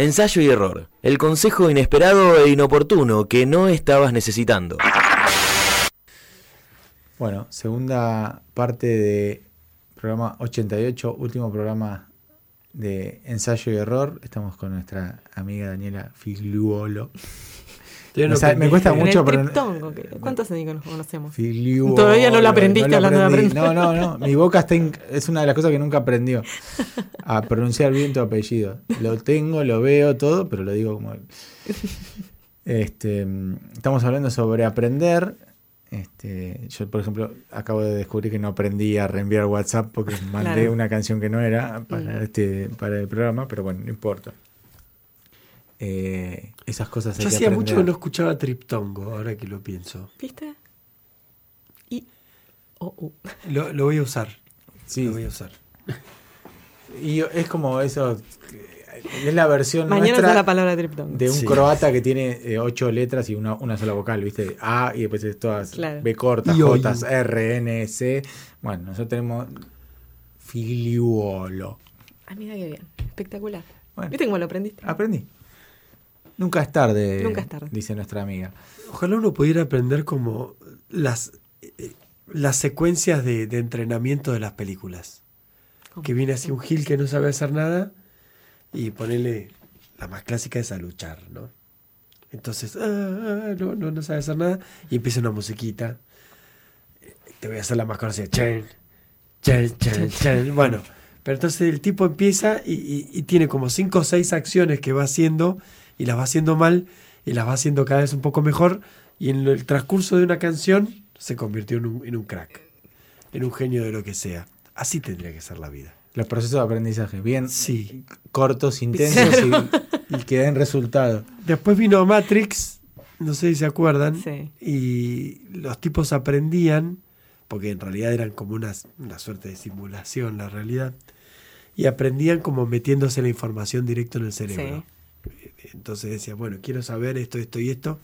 Ensayo y error. El consejo inesperado e inoportuno que no estabas necesitando. Bueno, segunda parte de programa 88, último programa de ensayo y error. Estamos con nuestra amiga Daniela Figliuolo. Me cuesta mucho, pero- ¿Cuántos años nos conocemos? Todavía no lo aprendiste lo hablando de aprendí. aprender. No, no, no. Mi boca está in- es una de las cosas que nunca aprendió. A pronunciar bien tu apellido. Lo tengo, lo veo, todo, pero lo digo como. Este, estamos hablando sobre aprender. Este, yo, por ejemplo, acabo de descubrir que no aprendí a reenviar WhatsApp porque mandé Claro. una canción que no era para, Mm. este, para el programa, pero bueno, no importa. Eh, esas cosas Yo hacía aprender. mucho que no escuchaba Triptongo, ahora que lo pienso. ¿Viste? Y. Oh, uh. Lo, lo voy a usar. Sí. Lo voy a usar. Y es como eso, es la versión Mañana nuestra la palabra triptongo. de un Sí. croata que tiene eh, ocho letras y una, una sola vocal, ¿viste? A y después es todas Claro. B cortas, J. R, N, C. Bueno, nosotros tenemos filiuolo. Ah, mira qué bien. Espectacular. Bueno. ¿Viste cómo lo aprendiste? Aprendí. Nunca es tarde, Nunca es tarde. dice nuestra amiga. Ojalá uno pudiera aprender como las, eh, las secuencias de, de entrenamiento de las películas. ¿Cómo? Que viene así un Gil que no sabe hacer nada y ponerle la más clásica es a luchar, ¿no? Entonces, ah, ah, no, no, no sabe hacer nada y empieza una musiquita. Eh, Te voy a hacer la más conocida. Chen, chen, chen, chen. Bueno, pero entonces el tipo empieza y, y- y tiene como cinco o seis acciones que va haciendo y las va haciendo mal y las va haciendo cada vez un poco mejor y en el transcurso de una canción se convirtió en un, en un crack, en un genio de lo que sea. Así tendría que ser la vida. Los procesos de aprendizaje, bien Sí. cortos, intensos y, y que den resultado. Después vino Matrix, no sé si se acuerdan, Sí. y los tipos aprendían, porque en realidad eran como una, una suerte de simulación la realidad, y aprendían como metiéndose la información directo en el cerebro. Entonces decía, bueno, quiero saber esto, esto y esto,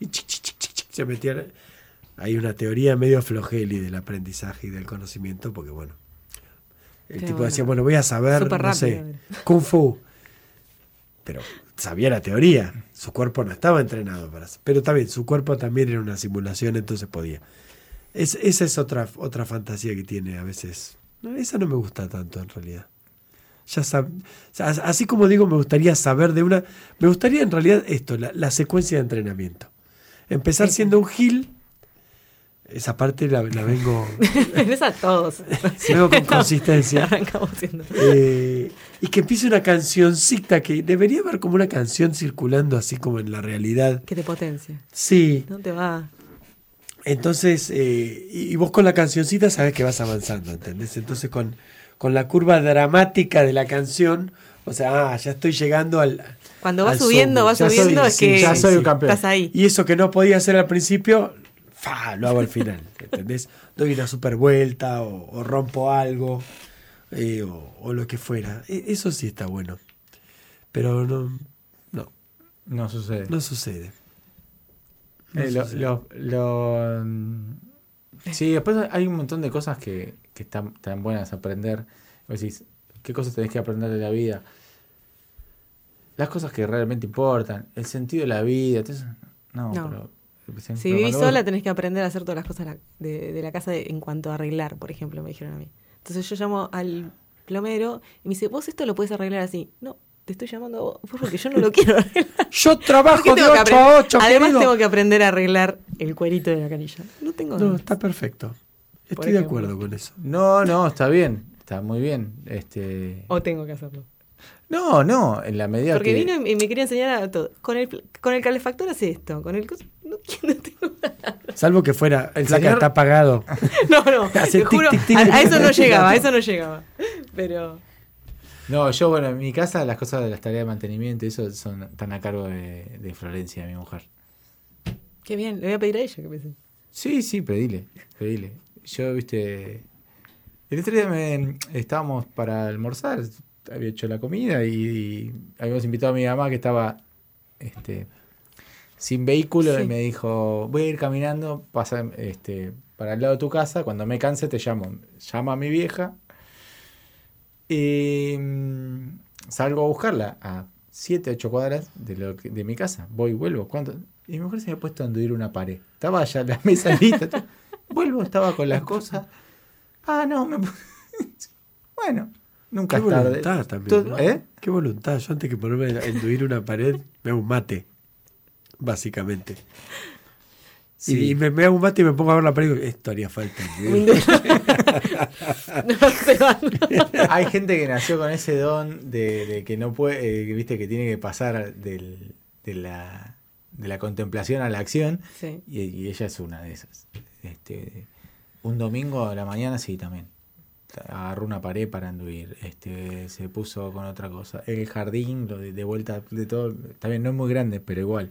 y chic, chic, chic, chic, chic, se metían. Hay una teoría medio flojeli del aprendizaje y del conocimiento, porque bueno, el Qué tipo bueno. decía, bueno, voy a saber, no sé, rápido. kung fu, pero sabía la teoría, su cuerpo no estaba entrenado para eso, pero también su cuerpo también era una simulación, entonces podía. Es, esa es otra, otra fantasía que tiene a veces. Esa no me gusta tanto en realidad. Ya o sea, así como digo, me gustaría saber de una. Me gustaría en realidad esto, la, la secuencia de entrenamiento. Empezar siendo un gil. Esa parte la, la vengo, Es a todos. vengo con consistencia. Arrancamos siendo. Eh, y que empiece una cancioncita que debería haber como una canción circulando así como en la realidad. Que te potencia. Sí, No te va. entonces, eh, y, y vos con la cancioncita sabes que vas avanzando, ¿entendés? Entonces con, con la curva dramática de la canción, o sea, ah, ya estoy llegando al... Cuando vas al subiendo, vas soy- subiendo, es sí, que ya soy un campeón. estás ahí. Y eso que no podía hacer al principio, fa, lo hago al final, ¿entendés? Doy una super vuelta o, o rompo algo eh, o, o lo que fuera. E- Eso sí está bueno. Pero no, no, No sucede. no sucede. No Eh, lo- sucede. lo- lo, mm, sí, después hay un montón de cosas que, que están, están buenas aprender. Vos decís, ¿qué cosas tenés que aprender de la vida? Las cosas que realmente importan, el sentido de la vida. entonces, no, No. pero. Si vivís sola tenés que aprender a hacer todas las cosas de la- de, de la casa de- en cuanto a arreglar, por ejemplo, me dijeron a mí. Entonces yo llamo al plomero y me dice, vos esto lo puedes arreglar así. No, te estoy llamando a vos porque yo no lo quiero arreglar. Yo ¿Por trabajo de tengo que 8 a aprender? 8, Además querido. tengo que aprender a arreglar el cuerito de la canilla. No tengo No, está perfecto. Estoy de acuerdo con eso. No, no, está bien. Está muy bien. Este... O tengo que hacerlo. No, no, en la medida Porque que. vino y me quería enseñar a todo. Con el, con el calefactor hace esto. Con el no, no tengo ganas. Salvo que fuera, el señor- está apagado. No, no, Hace te juro, tic, tic, tic. a, a eso no llegaba, a eso no llegaba. Pero No, yo, bueno, en mi casa las cosas de las tareas de mantenimiento, eso son, están a cargo de, de Florencia, mi mujer. qué bien, le voy a pedir a ella que me. Sí, sí, pedile, pedile. Yo, viste, el otro día me, estábamos para almorzar, había hecho la comida y, y habíamos invitado a mi mamá que estaba este, sin vehículo Sí. y me dijo, voy a ir caminando pasa, este, para el lado de tu casa, cuando me canse te llamo. Llama a mi vieja y mm, salgo a buscarla a 7, 8 cuadras de, lo que- de mi casa. Voy, vuelvo. ¿Cuánto? Y mi mujer se me ha puesto a anduir una pared. Estaba ya la mesa lista. Vuelvo, estaba con las cosas. Ah, no, me... Bueno, nunca Qué es tarde. voluntad también. Todo- ¿no? ¿Eh? Qué voluntad. Yo antes que ponerme a enduir una pared, me hago un mate. Básicamente. Sí. Y, y me, me hago un mate y me pongo a ver la pared y digo, esto haría falta. no van. Hay gente que nació con ese don de, de que no puede, eh, que, viste, que tiene que pasar del- de, la, de la contemplación a la acción. Sí. Y, y ella es una de esas. Este, un domingo a la mañana sí también. Agarró una pared para anduir. Este, se puso con otra cosa. El jardín, lo de, de vuelta de todo. También no es muy grande, pero igual.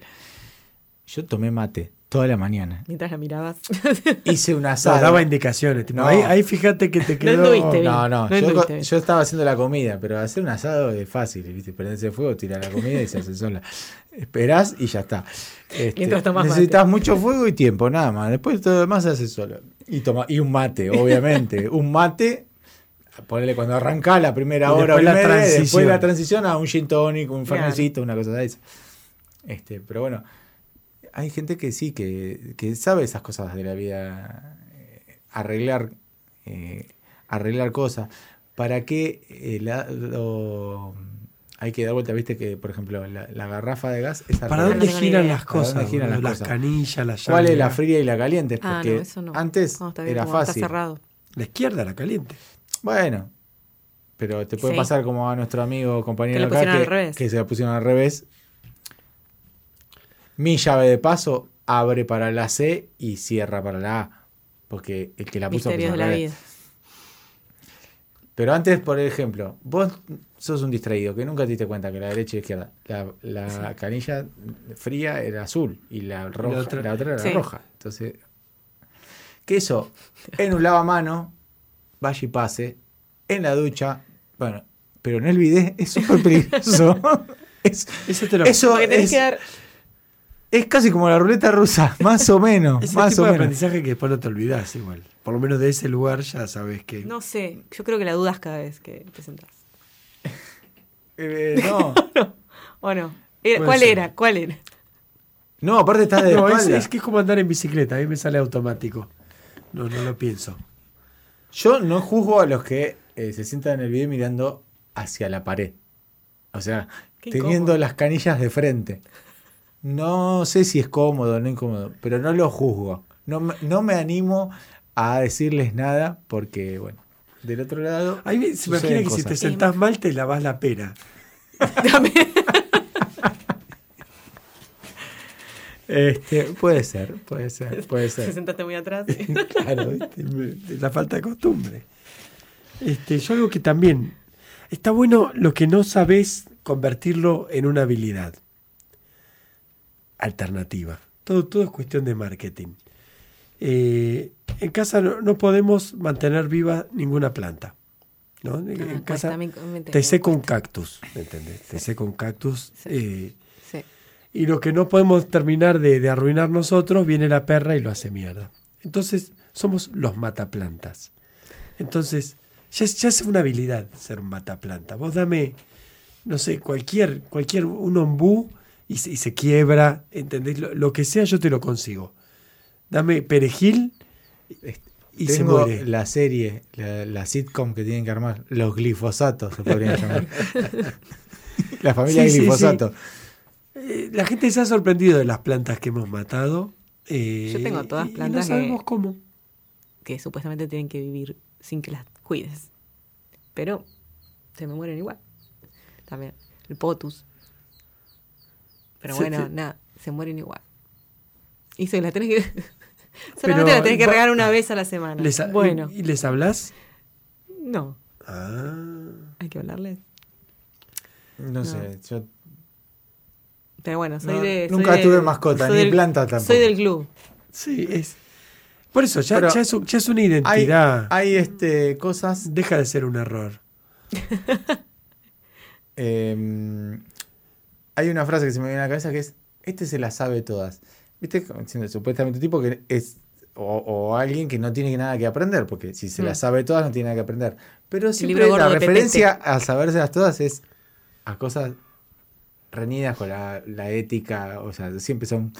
Yo tomé mate toda la mañana. Mientras la mirabas. Hice un asado. daba indicaciones. tipo, No. ahí, ahí fíjate que te No quedó. anduviste bien. No, no, No yo, estaba haciendo la comida, pero hacer un asado es fácil, ¿viste? Prenderse fuego, tirar la comida y se hace sola. Esperás y ya está. Este, necesitas mate. mucho fuego y tiempo, nada más. Después todo lo demás se hace solo. Y, toma, y un mate, obviamente. un mate, ponele cuando arranca la primera hora, después la y después transición. la transición a un gin tonic, un fernecito, una cosa de esa. Este, pero bueno, hay gente que sí, que, que sabe esas cosas de la vida, eh, arreglar, eh, arreglar cosas. ¿Para qué eh, la- lo- hay que dar vuelta? Viste que, por ejemplo, la, la garrafa de gas es ¿Para dónde giran las ¿Para dónde cosas? giran las las cosas? canillas, las ¿Cuál es la llaves. fría y la caliente? Ah, Porque no, eso no. antes No, está bien, era fácil. cerrado. La izquierda, la caliente. Bueno, pero te puede Sí. pasar como a nuestro amigo compañero Que acá que, que se la pusieron al revés. Mi llave de paso abre para la C y cierra para la A. Porque el que la puso, Misterios puso de la vida. Pero antes, por ejemplo, vos sos un distraído que nunca te diste cuenta que la derecha y la izquierda, la, la canilla fría era azul y la, roja, la, otra- otra, era Sí. roja. Entonces, que eso en un lavamano, vaya y pase, en la ducha, bueno, pero en el bidet es súper peligroso. es, Eso te lo eso es, que dar. Es casi como la ruleta rusa, más o menos. Ese más tipo o de menos. aprendizaje que después no te olvidas igual. Por lo menos de ese lugar ya sabes que. No sé, yo creo que la dudas cada vez que te sentás. Eh, no, ¿O no? Era- Puede ¿Cuál ser. era? ¿Cuál era? no, aparte estás de No, es, es que es como andar en bicicleta, a mí me sale automático. No, no lo pienso. Yo no juzgo a los que eh, se sientan en el video mirando hacia la pared. O sea, Qué teniendo incómodo. las canillas de frente. No sé si es cómodo o no incómodo, pero no lo juzgo. No, me- no me animo a decirles nada porque, bueno, del otro lado. A mí me- se imagina que si te sentás mal te lavas la pera. También. Este, puede ser, puede ser, puede Te ser. sentaste muy atrás. Claro, la falta de costumbre. Este, yo algo que también está bueno lo que no sabes convertirlo en una habilidad alternativa. Todo, todo es cuestión de marketing. Eh, en casa no, no podemos mantener viva ninguna planta. ¿no? En Ah, en cuesta, casa me- me- te seco un cactus, ¿me entendés? Te seco un cactus. Sí. eh, Sí. y lo que no podemos terminar de, de arruinar nosotros, viene la perra y lo hace mierda. Entonces, somos los mataplantas. Entonces, ya, es- ya es una habilidad ser un mataplanta. Vos dame, no sé, cualquier, cualquier, un ombú y se, y se quiebra, ¿entendés? Lo, lo que sea, yo te lo consigo. Dame perejil y se muere. la serie, la, la sitcom que tienen que armar, los glifosatos se podrían llamar. la familia Sí, sí, glifosato. Eh, la gente se ha sorprendido de las plantas que hemos matado. eh, Yo tengo todas y- y plantas no que- sabemos cómo. Que supuestamente tienen que vivir sin que las cuides. Pero se me mueren igual. También. El potus. Pero bueno, nada, se mueren igual. Y se las tenés que. Pero, Solamente las tenés que va- regar una vez a la semana. Les ha- bueno, ¿Y, y les hablas? no. Ah. Hay que hablarles. No, sé, yo Pero bueno, soy No, de. soy nunca de- tuve mascota, ni del- planta tampoco. Soy del club. Sí, es. Por eso, ya, ya, es, ya es una hay, identidad. hay este, cosas. Deja de ser un error. eh, hay una frase que se me viene a la cabeza que es: Este se las sabe todas. ¿Viste? Supuestamente un tipo que es. O, o alguien que no tiene nada que aprender, porque si se Mm. las sabe todas no tiene nada que aprender. Pero siempre la referencia a sabérselas todas es a cosas reñidas con la, la ética, o sea, siempre son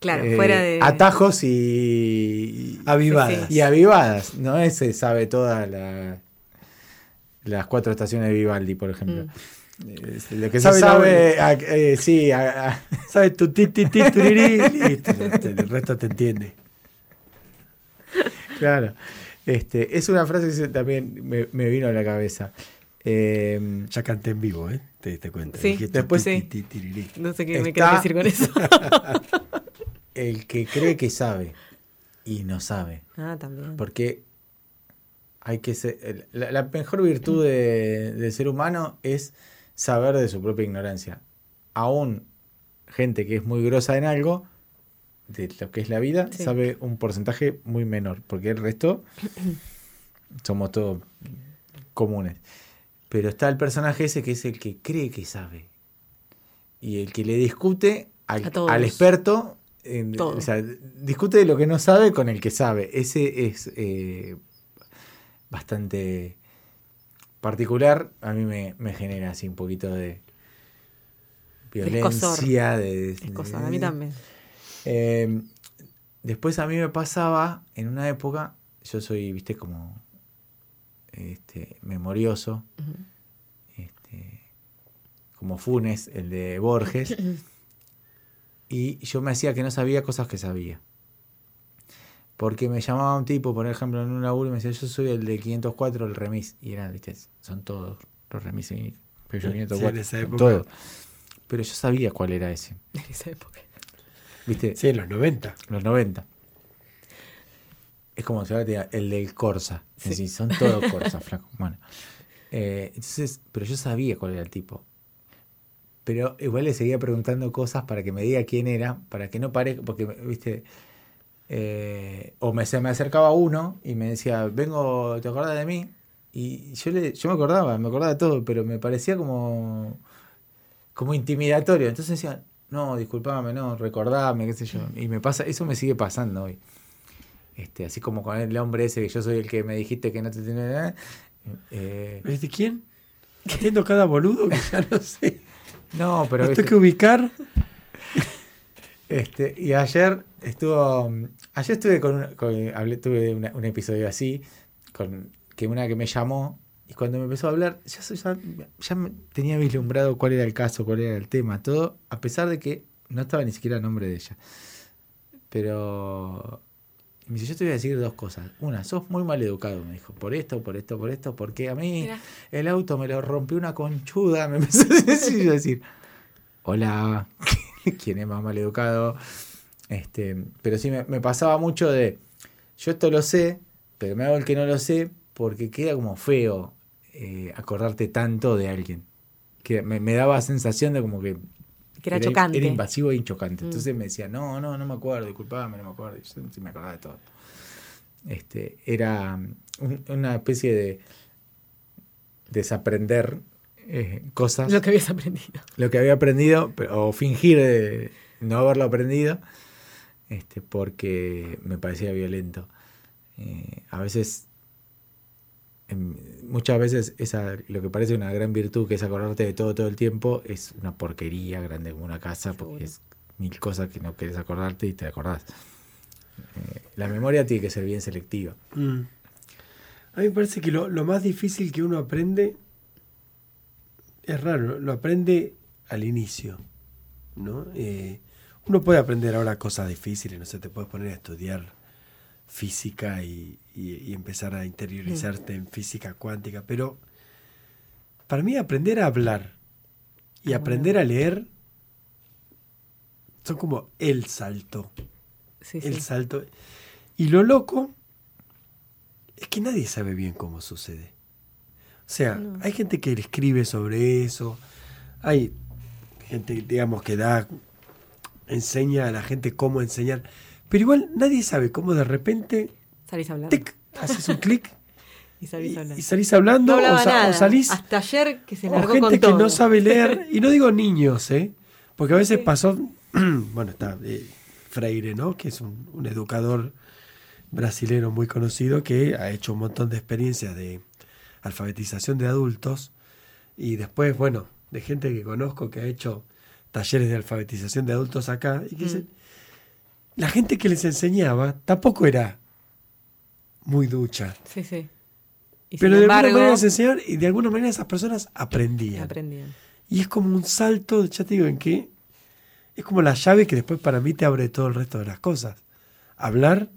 Claro, eh, fuera de. atajos y, Avivadas. y avivadas. No ese sabe todas la- las cuatro estaciones de Vivaldi, por ejemplo. Mm. Es lo que Sabe se sabe, a- eh, sí, a- a- ¿Sabes? Tu ti, ti, ti, listo, el resto te entiende. claro. Este, es una frase que también me, me vino a la cabeza. Eh, Ya canté en vivo, ¿eh? Te diste cuenta. Sí, después ti, sí. ti, ti, tirirí. No sé qué me querés decir con eso. el que cree que sabe y no sabe. ah, también. Porque hay que ser, la, la mejor virtud de- del ser humano es saber de su propia ignorancia. Aún gente que es muy grosa en algo, de lo que es la vida, Sí. sabe un porcentaje muy menor, porque el resto somos todos comunes. Pero está el personaje ese que es el que cree que sabe. Y el que le discute al, experto, en- o sea, discute de lo que no sabe con el que sabe. Ese es eh, bastante particular. A mí me, me genera así un poquito de violencia. De, Es cosa, a mí también. eh, después a mí me pasaba, en una época, yo soy, viste, como este, memorioso, este, como Funes, el de Borges, y yo me hacía que no sabía cosas que sabía. Porque me llamaba un tipo, por ejemplo, en un laburo y me decía, yo soy el de 504, el remis. Y eran, viste, son todos los remis. Pero yo Sí, 504, en esa son época. todos. Pero yo sabía cuál era ese. En esa época. ¿Viste? Sí, en los 90. Los 90. Es como si ahora te diga, el del Corsa. Sí. Es decir, son todos Corsa, flaco. Bueno. Eh, entonces, pero yo sabía cuál era el tipo. Pero igual le seguía preguntando cosas para que me diga quién era, para que no parezca, porque, viste, eh, o me, se me acercaba uno y me decía, vengo, ¿te acordás de mí? Y yo, le, yo me acordaba, me acordaba de todo, pero me parecía como, como intimidatorio. Entonces decía, no, disculpame, no, recordame, qué sé yo. Y me pasa, eso me sigue pasando hoy. Este, así como con el hombre ese que yo soy el que me dijiste que no te tenía. Eh, ¿Viste quién? Atiendo cada boludo que ya no sé. no, pero tengo que ubicar. este, y ayer estuvo, ayer estuve con, un- con- hablé, tuve una- un episodio así, con que una que me llamó y cuando me empezó a hablar, ya, ya, ya me tenía vislumbrado cuál era el caso, cuál era el tema, todo, a pesar de que no estaba ni siquiera el nombre de ella. Pero me dice, yo te voy a decir dos cosas. Una, sos muy mal educado, me dijo, por esto, por esto, por esto, porque a mí Mira. el auto me lo rompió una conchuda, me empezó a decir, yo a decir, hola, ¿quién es más mal educado? Este, pero sí me, me pasaba mucho de, yo esto lo sé, pero me hago el que no lo sé porque queda como feo eh, acordarte tanto de alguien. Que me, me daba sensación de como que Que era chocante. Era invasivo e chocante. Mm. Entonces me decía, no, no, no me acuerdo, disculpame, no me acuerdo. Yo sí me acordaba de todo. Este, era un- una especie de desaprender eh, cosas Lo que habías aprendido. lo que había aprendido, pero- o fingir de no haberlo aprendido, este, porque me parecía violento. Eh, a veces, em, muchas veces, esa, lo que parece una gran virtud, que es acordarte de todo todo el tiempo, es una porquería grande como una casa, porque es mil cosas que no querés acordarte y te acordás. Eh, la memoria tiene que ser bien selectiva. Mm. A mí me parece que lo, lo más difícil que uno aprende es raro, lo aprende al inicio. ¿no? Eh, uno puede aprender ahora cosas difíciles, no sé, te puedes poner a estudiar física y, y- y empezar a interiorizarte en física cuántica, pero para mí aprender a hablar y Ah, aprender a leer son como el salto Sí, el sí. salto. Y lo loco es que nadie sabe bien cómo sucede. O sea, No. hay gente que escribe sobre eso, hay gente, digamos, que da, enseña a la gente cómo enseñar, pero igual nadie sabe cómo de repente, Salís tic, haces un clic Y salís y, hablar. y salís hablando no o, sa- o salís Hasta ayer que se o largó gente con que no sabe leer, y no digo niños, ¿eh? Porque a veces Sí. pasó, bueno, está eh, Freire, ¿no? Que es un, un educador brasilero muy conocido que ha hecho un montón de experiencias de alfabetización de adultos y después, bueno, de gente que conozco que ha hecho talleres de alfabetización de adultos acá y que Mm. dicen, la gente que les enseñaba tampoco era muy ducha. Sí, sí. Y Pero de embargo, alguna manera les enseñaban y de alguna manera esas personas aprendían. aprendían. Y es como un salto, ya te digo, en que es como la llave que después para mí te abre todo el resto de las cosas. Hablar,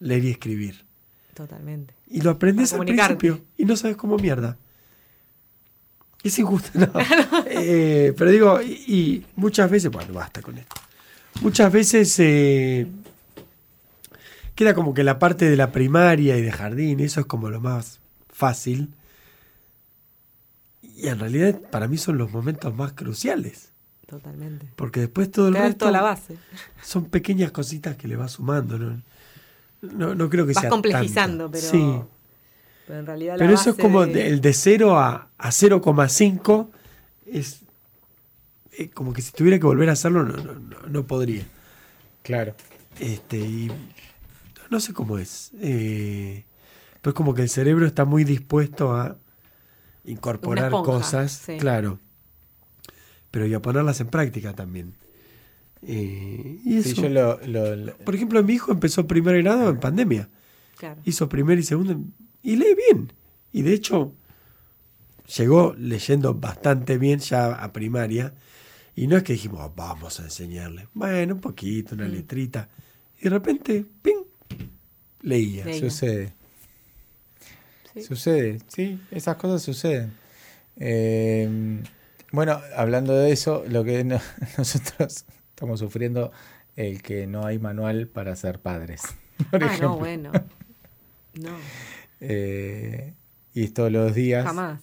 leer y escribir. Totalmente. Y lo aprendes al principio y no sabes cómo mierda. Es injusto, ¿no? Eh, pero digo, y, y muchas veces, bueno, basta con esto. Muchas veces eh, queda como que la parte de la primaria y de jardín, eso es como lo más fácil. Y en realidad para mí son los momentos más cruciales. Totalmente. Porque después todo el resto toda la base. son pequeñas cositas que le vas sumando. No, no, no creo que Vas sea complejizando, pero, Sí. Pero en realidad la Pero eso es como de- el de 0 a, a 0,5 es, es como que si tuviera que volver a hacerlo no, no, no, no podría. Claro. Este, y no sé cómo es. Eh, pero es como que el cerebro está muy dispuesto a incorporar esponja, cosas, sí. claro. Pero y a ponerlas en práctica también. Eh, y Sí, eso. yo lo, lo- lo- Por ejemplo, mi hijo empezó primer grado en pandemia. Claro. Hizo primer y segundo en- y lee bien. Y de hecho, llegó leyendo bastante bien ya a primaria. Y no es que dijimos, "Oh, vamos a enseñarle. Bueno, un poquito, una Mm. letrita. Y de repente, ¡ping! Leía. Leía. sucede. Sí. Sucede, sí, esas cosas suceden. Eh, bueno, hablando de eso, lo que no- nosotros estamos sufriendo el que no hay manual para ser padres. Por ah, ejemplo. no, bueno. No, Eh, y es todos los días. jamás.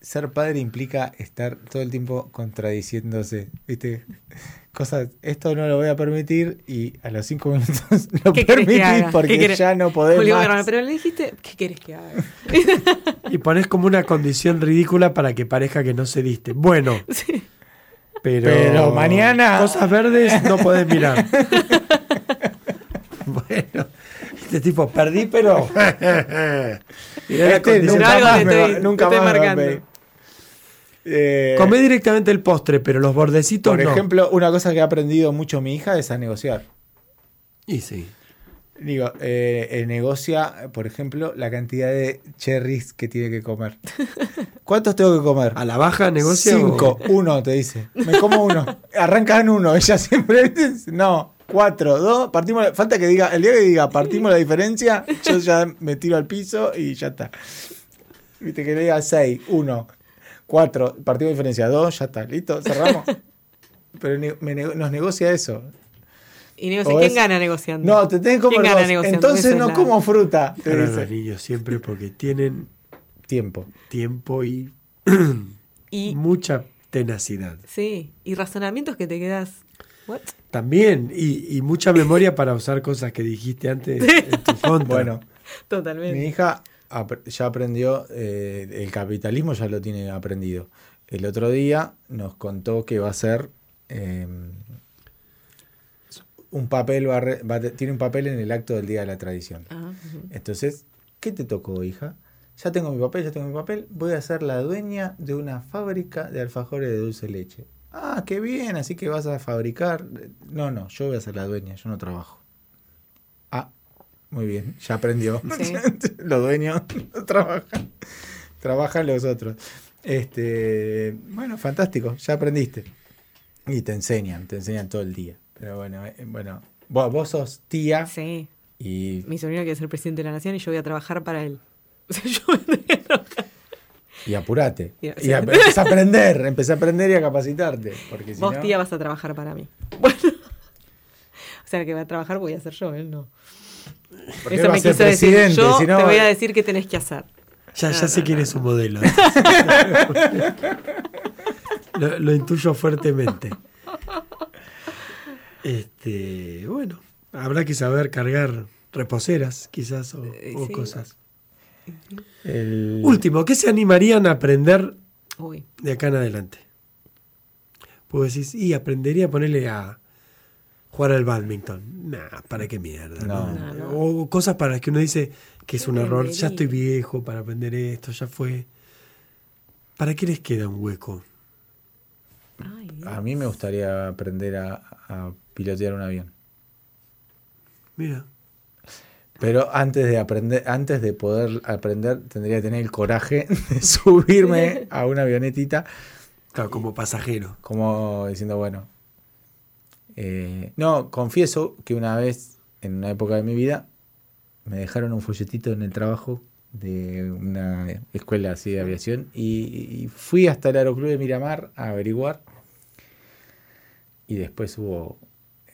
Ser padre implica estar todo el tiempo contradiciéndose, ¿viste? Cosas, esto no lo voy a permitir y a los cinco minutos lo ¿Qué querés que permitís porque ya no podés Julio más. Verón, pero le dijiste, ¿qué querés que haga? Y pones como una condición ridícula para que parezca que no cediste. Bueno, Sí. pero, Pero mañana- Cosas verdes no podés mirar. este tipo, perdí, pero. Este nunca Algo más me estoy- va- nunca te estoy más me marcando. Eh, Comé directamente el postre, pero los bordecitos por no. ejemplo, una cosa que ha aprendido mucho mi hija es a negociar. Y sí. Digo, eh, eh, negocia, por ejemplo, la cantidad de cherries que tiene que comer. ¿Cuántos tengo que comer? A la baja negocia. Cinco, o- uno, te dice. Me como uno. Arranca en uno. Ella siempre dice, no, cuatro, dos, partimos. la- Falta que diga, el día que diga partimos la diferencia, yo ya me tiro al piso y ya está. Viste que le diga seis, uno, cuatro, partimos la diferencia, dos, ya está, listo, cerramos. Pero ne- me nos negocia eso. Y negocia, ¿quién es- gana negociando? No, te tenés que ¿Quién comer gana dos. negociando? Entonces no la- como fruta, te los niños siempre porque tienen Tiempo. tiempo y Y, mucha tenacidad. sí, y razonamientos que te quedas. ¿What? También, y, y mucha memoria para usar cosas que dijiste antes en tu contra. Bueno, Totalmente. Mi hija ap- ya aprendió, eh, el capitalismo ya lo tiene aprendido. El otro día nos contó que va a ser eh, un papel, va a re- va tiene un papel en el acto del Día de la Tradición. Ah. Entonces, ¿qué te tocó, hija? Ya tengo mi papel, ya tengo mi papel. Voy a ser la dueña de una fábrica de alfajores de dulce leche. Ah, qué bien, así que vas a fabricar. No, no, yo voy a ser la dueña, yo no trabajo. Ah, muy bien, ya aprendió. Sí. los dueños no trabajan, trabajan los otros. Este, bueno, fantástico, ya aprendiste. Y te enseñan, te enseñan todo el día. Pero bueno, eh, bueno, vos, vos sos tía Sí. y Mi sobrino quiere ser presidente de la nación y yo voy a trabajar para él. O sea, yo. Y apurate. Y- Y, a- empecé a aprender, empecé a aprender y a capacitarte. Porque si Vos, no- tía, vas a trabajar para mí. Bueno. O sea, que va a trabajar voy a ser yo, él no. porque Eso va a me ser quiso decir. Yo si no- te voy a decir qué tenés que hacer. Ya, No, ya no, sé no, quién no. es su modelo. lo, lo intuyo fuertemente. Este, bueno, habrá que saber cargar reposeras, quizás, o, Eh, o sí. cosas. El- Último, ¿qué se animarían a aprender Uy. de acá en adelante? Pues decís, y aprendería a ponerle a jugar al badminton. Nah, ¿para qué mierda? No. no? No, no. O cosas para las que uno dice que es ¿Qué un error. Ya estoy viejo para aprender esto, ya fue. ¿Para qué les queda un hueco? Ay. A mí me gustaría aprender a, a pilotear un avión. Mira. Pero antes de aprender, antes de poder aprender, tendría que tener el coraje de subirme a una avionetita, Claro, como pasajero. como diciendo, bueno. eh, no, confieso que una vez, en una época de mi vida, me dejaron un folletito en el trabajo de una escuela así de aviación y, y fui hasta el aeroclub de Miramar a averiguar. Y después hubo,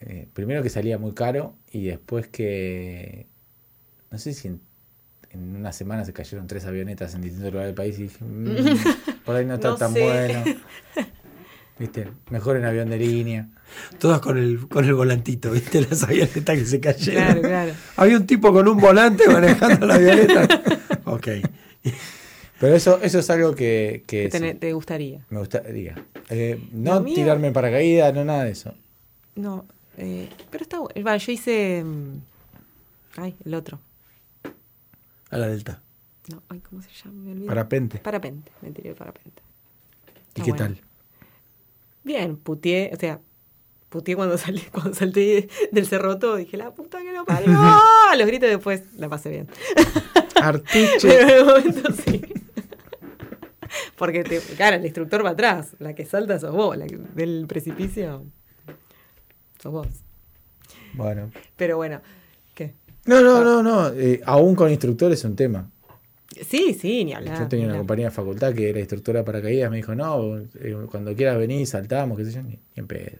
eh, primero que salía muy caro y después que, no sé si en, en una semana se cayeron tres avionetas en distintos lugares del país y dije, "Mm, por ahí no está No tan sé. bueno. ¿Viste? Mejor en avión de línea. Todas con el, con el volantito, ¿viste? Las avionetas que se cayeron. Claro, claro. Había un tipo con un volante manejando la avioneta. Ok. Pero eso, eso es algo que, que Que te, sí, te gustaría. me gustaría. Eh, no tirarme en paracaídas, no nada de eso. No, eh, pero está bueno. Va, yo hice. mm, Ay, el otro. A la delta. No, ay, ¿cómo se llama? Me olvidé. Parapente. Parapente, me tiré el parapente. ¿Y qué bueno. tal? Bien, putié, o sea, putié cuando salí, cuando salté del cerroto, dije, la puta que lo parió. A los gritos después la pasé bien. Artuche. Pero en el momento sí. Porque, te, claro, el instructor va atrás. La que salta sos vos. La que, del precipicio sos vos. Bueno. Pero bueno. No, no, no, no. eh, aún con instructor es un tema. Sí, sí, ni hablar. Yo tenía una compañía de facultad que era instructora de paracaídas. Me dijo, no, eh, cuando quieras venir, saltamos, qué sé yo. Ni, ni en pedo.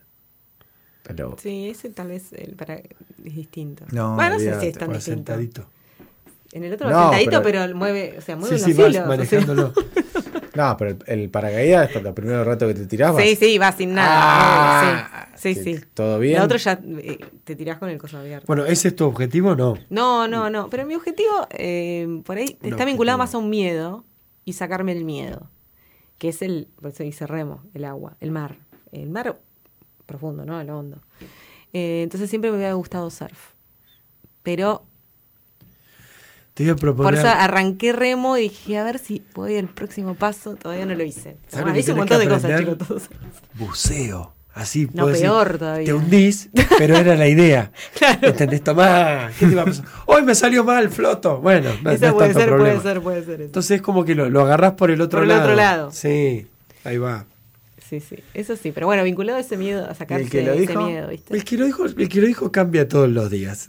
Loco. Sí, ese tal vez el para, es distinto. No, bueno, no sé si es tan distinto. sentadito. En el otro No, va sentadito, pero- pero, mueve, o sea, mueve Sí, los sí, hilos. o sea. manejándolo. No, pero el, el paracaídas es por los primeros ratos que te tirabas. Sí, sí, va sin nada. Ah, sí, sí, que- sí. ¿Todo bien? La otra ya eh, te tirás con el coso abierto. Bueno, ¿ese es tu objetivo o no? No, no, no. Pero mi objetivo, eh, por ahí, Un está vinculado más a un miedo y sacarme el miedo. Que es el, por eso dice remo, el agua, el mar. El mar profundo, ¿no? El hondo. Eh, entonces siempre me había gustado surf. Pero Te voy a por proponer. eso arranqué remo y dije, a ver si voy al próximo paso. Todavía no lo hice. ¿Sabes Bueno, lo que hice un montón de cosas, chicos. Todos. Buceo. Así No, decir, todavía. Te hundís, pero era la idea. ¿Entendés? Tomá, ¿qué te va a pasar? Hoy me salió mal, floto. Bueno, no, no Eso es puede tanto ser, problema. puede ser, puede ser. eso. Entonces es como que lo, lo agarrás por el otro Por el lado. otro lado. Sí, ahí va. Sí, sí, eso sí. Pero bueno, vinculado a ese miedo, a sacarse que lo ese miedo, ¿viste? El que, lo dijo, el que lo dijo cambia todos los días.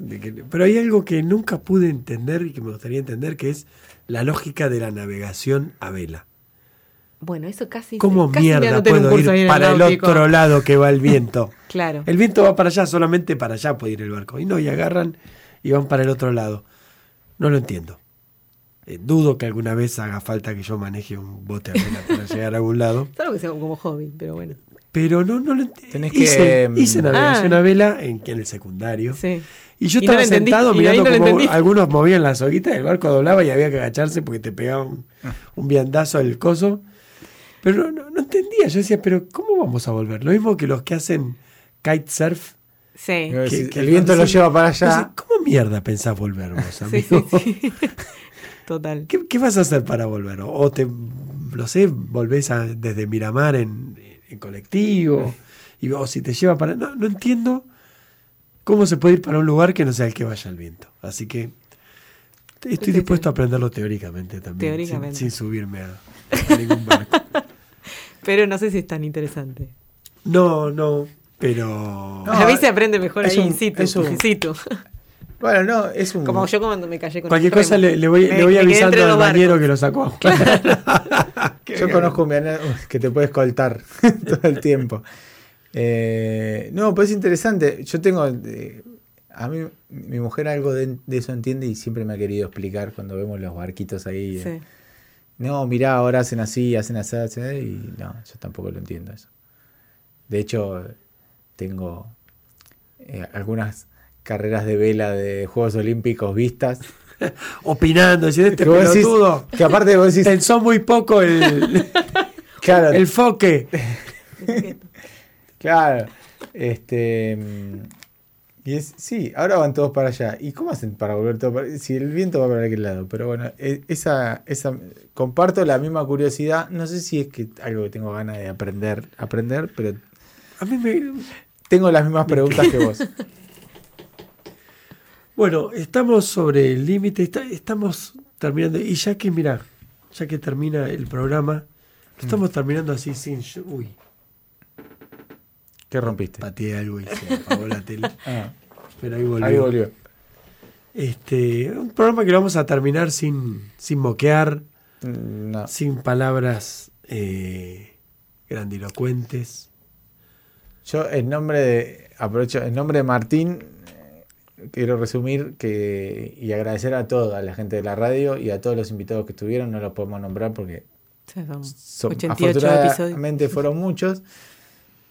Pero hay algo que nunca pude entender y que me gustaría entender, que es la lógica de la navegación a vela. Bueno, eso casi. ¿Cómo casi mierda puedo ir para el otro lado que va el viento? Claro. El viento va para allá, solamente para allá puede ir el barco. Y no, y agarran y van para el otro lado. No lo entiendo. Eh, dudo que alguna vez haga falta que yo maneje un bote a vela para llegar a algún lado. Solo que sea como hobby, pero bueno. Pero no, no lo entiendo. Tenés hice, que, hice mm, navegación Ah. a vela en, en el secundario. Sí. Y yo Y no estaba sentado mirando no algunos movían la soguita, el barco doblaba y había que agacharse porque te pegaba un, Ah. un viandazo al coso. Pero no, no- no entendía. Yo decía, pero ¿cómo vamos a volver? Lo mismo que los que hacen kitesurf. Sí. Decir, que- que el viento lo lleva para allá. Entonces, ¿Cómo mierda pensás volver vos, amigo? sí, sí. Total. ¿Qué, qué vas a hacer para volver? O te, no sé, volvés a- desde Miramar en, en colectivo, y, o si te lleva para... No, no entiendo cómo se puede ir para un lugar que no sea el que vaya el viento. Así que estoy dispuesto sí. a aprenderlo teóricamente también, sin- Teóricamente. Sin, subirme a, a ningún barco. Pero no sé si es tan interesante. No, no, pero... No, a mí se aprende mejor es ahí un- situ. es un- situ. Bueno, no, es un. Como yo cuando me callé con Cualquier cosa le, le voy, Me- le voy avisando al bañero que lo sacó. Qué Yo conozco un vianero que te puede escoltar todo el tiempo. Eh, no, pues es interesante. Yo tengo. eh, a mí, mi mujer algo de, de eso entiende y siempre me ha querido explicar cuando vemos los barquitos ahí. eh, Sí. No, mirá, ahora hacen así, hacen así, hacen así", y no, yo tampoco lo entiendo eso. De hecho, tengo eh, algunas carreras de vela de Juegos Olímpicos vistas. Opinando, este decís- pelotudo que aparte vos decís, pensó muy poco el, claro, el foque. Claro. Este. Mm, Y es, sí, ahora van todos para allá. ¿Y cómo hacen para volver todo para Si el viento va para aquel lado. Pero bueno, e- esa, esa, comparto la misma curiosidad. No sé si es que algo que tengo ganas de aprender, aprender, pero A mí me. tengo las mismas preguntas que vos. Bueno, estamos sobre el límite, está- estamos terminando. Y ya que, mira, ya que termina el programa, estamos terminando así sin. Uy, ¿Qué rompiste? pateé algo y se apagó la tele. Ah, Pero ahí volvió. ahí volvió. Este, un programa que lo vamos a terminar sin, sin moquear, Mm, No. sin palabras eh, grandilocuentes. Yo, en nombre de. Aprovecho, en nombre de Martín, quiero resumir que y agradecer a toda la gente de la radio y a todos los invitados que estuvieron. No los podemos nombrar porque son son- 88 episodios. afortunadamente fueron muchos.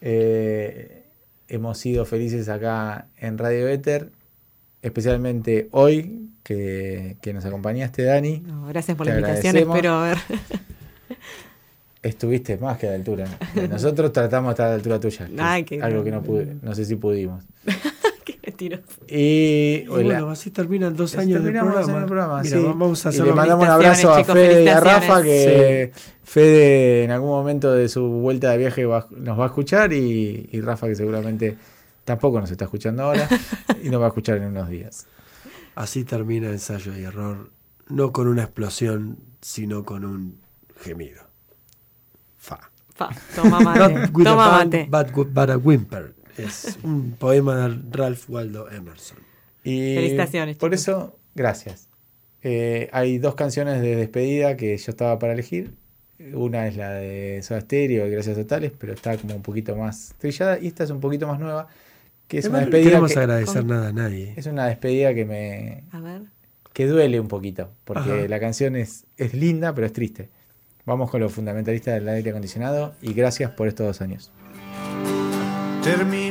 Eh, hemos sido felices acá en Radio Éter, especialmente hoy que, que nos acompañaste, Dani. No, gracias por Te la invitación, espero a ver. Estuviste más que a la altura. Nosotros tratamos de estar a la altura tuya. que Ay, algo que no pude, no sé si pudimos. Y, Y bueno, así terminan dos Así años de programa. el programa, Mira, sí. vamos a Y hacerlo. le mandamos un abrazo a Fede y a Rafa, que Sí. Fede en algún momento de su vuelta de viaje va- nos va a escuchar y, y Rafa que seguramente tampoco nos está escuchando ahora y nos va a escuchar en unos días. Así termina ensayo y error, no con una explosión, sino con un gemido. Fa. Pa, toma mate. Not with toma mate. but, with- but a whimper. Es un poema de Ralph Waldo Emerson. Y Felicitaciones, Por chicos. eso, gracias. Eh, hay dos canciones de despedida que yo estaba para elegir. Una es la de Soda Stereo, Gracias Totales, pero está como un poquito más trillada. Y esta es un poquito más nueva, que es una Además, no despedida queremos que, agradecer nada a nadie. es una despedida que me A ver. que duele un poquito, porque Ajá. la canción es, es linda, pero es triste. Vamos con los fundamentalistas del aire acondicionado y gracias por estos dos años. Terminar en el principio